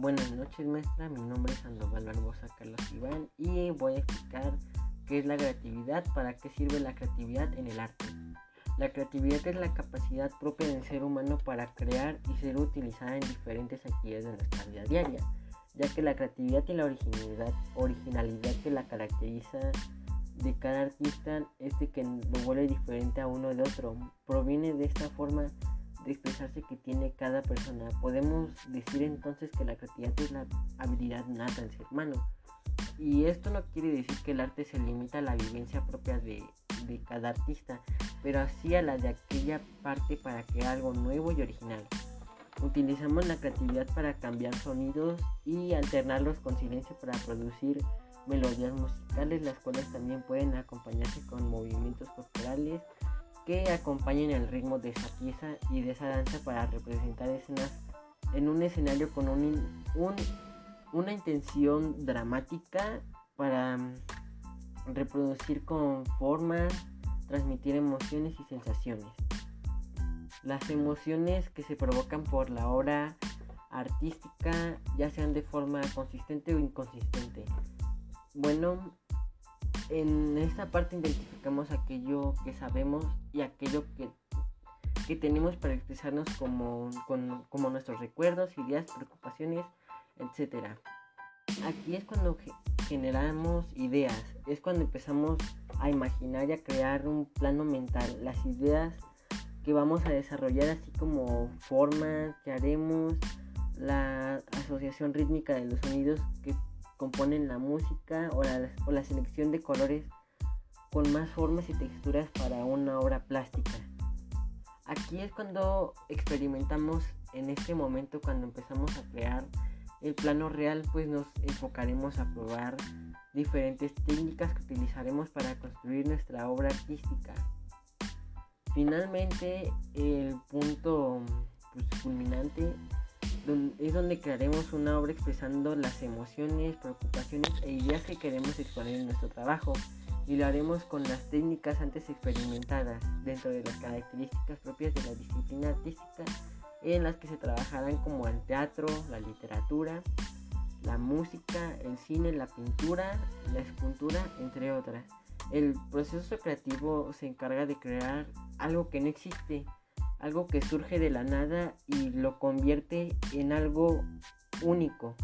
Buenas noches maestra, mi nombre es Sandoval Barbosa Carlos Iván y voy a explicar qué es la creatividad, para qué sirve la creatividad en el arte. La creatividad es la capacidad propia del ser humano para crear y ser utilizada en diferentes actividades de nuestra vida diaria, ya que la creatividad y la originalidad, originalidad que la caracteriza de cada artista es de que lo vuelve diferente a uno de otro. Proviene de esta forma de expresarse que tiene cada persona. Podemos decir entonces que la creatividad es la habilidad nata del ser humano. Y esto no quiere decir que el arte se limita a la vivencia propia de, de cada artista, pero así a la de aquella parte para crear algo nuevo y original. Utilizamos la creatividad para cambiar sonidos y alternarlos con silencio para producir melodías musicales, las cuales también pueden acompañarse con movimientos corporales que acompañen el ritmo de esa pieza y de esa danza para representar escenas en un escenario con un, una intención dramática para mm, reproducir con formas, transmitir emociones y sensaciones. Las emociones que se provocan por la obra artística, ya sean de forma consistente o inconsistente. Bueno, en esta parte identificamos aquello que sabemos y aquello que, que tenemos para expresarnos como, como nuestros recuerdos, ideas, preocupaciones, etc. Aquí es cuando generamos ideas, es cuando empezamos a imaginar y a crear un plano mental, las ideas que vamos a desarrollar así como formas que haremos, la asociación rítmica de los sonidos que componen la música o la, o la selección de colores con más formas y texturas para una obra plástica. Aquí es cuando experimentamos en este momento, cuando empezamos a crear el plano real, pues nos enfocaremos a probar diferentes técnicas que utilizaremos para construir nuestra obra artística. Finalmente, el punto pues, culminante es donde crearemos una obra expresando las emociones, preocupaciones e ideas que queremos exponer en nuestro trabajo y lo haremos con las técnicas antes experimentadas dentro de las características propias de la disciplina artística en las que se trabajarán como el teatro, la literatura, la música, el cine, la pintura, la escultura, entre otras. El proceso creativo se encarga de crear algo que no existe, algo que surge de la nada y lo convierte en algo único.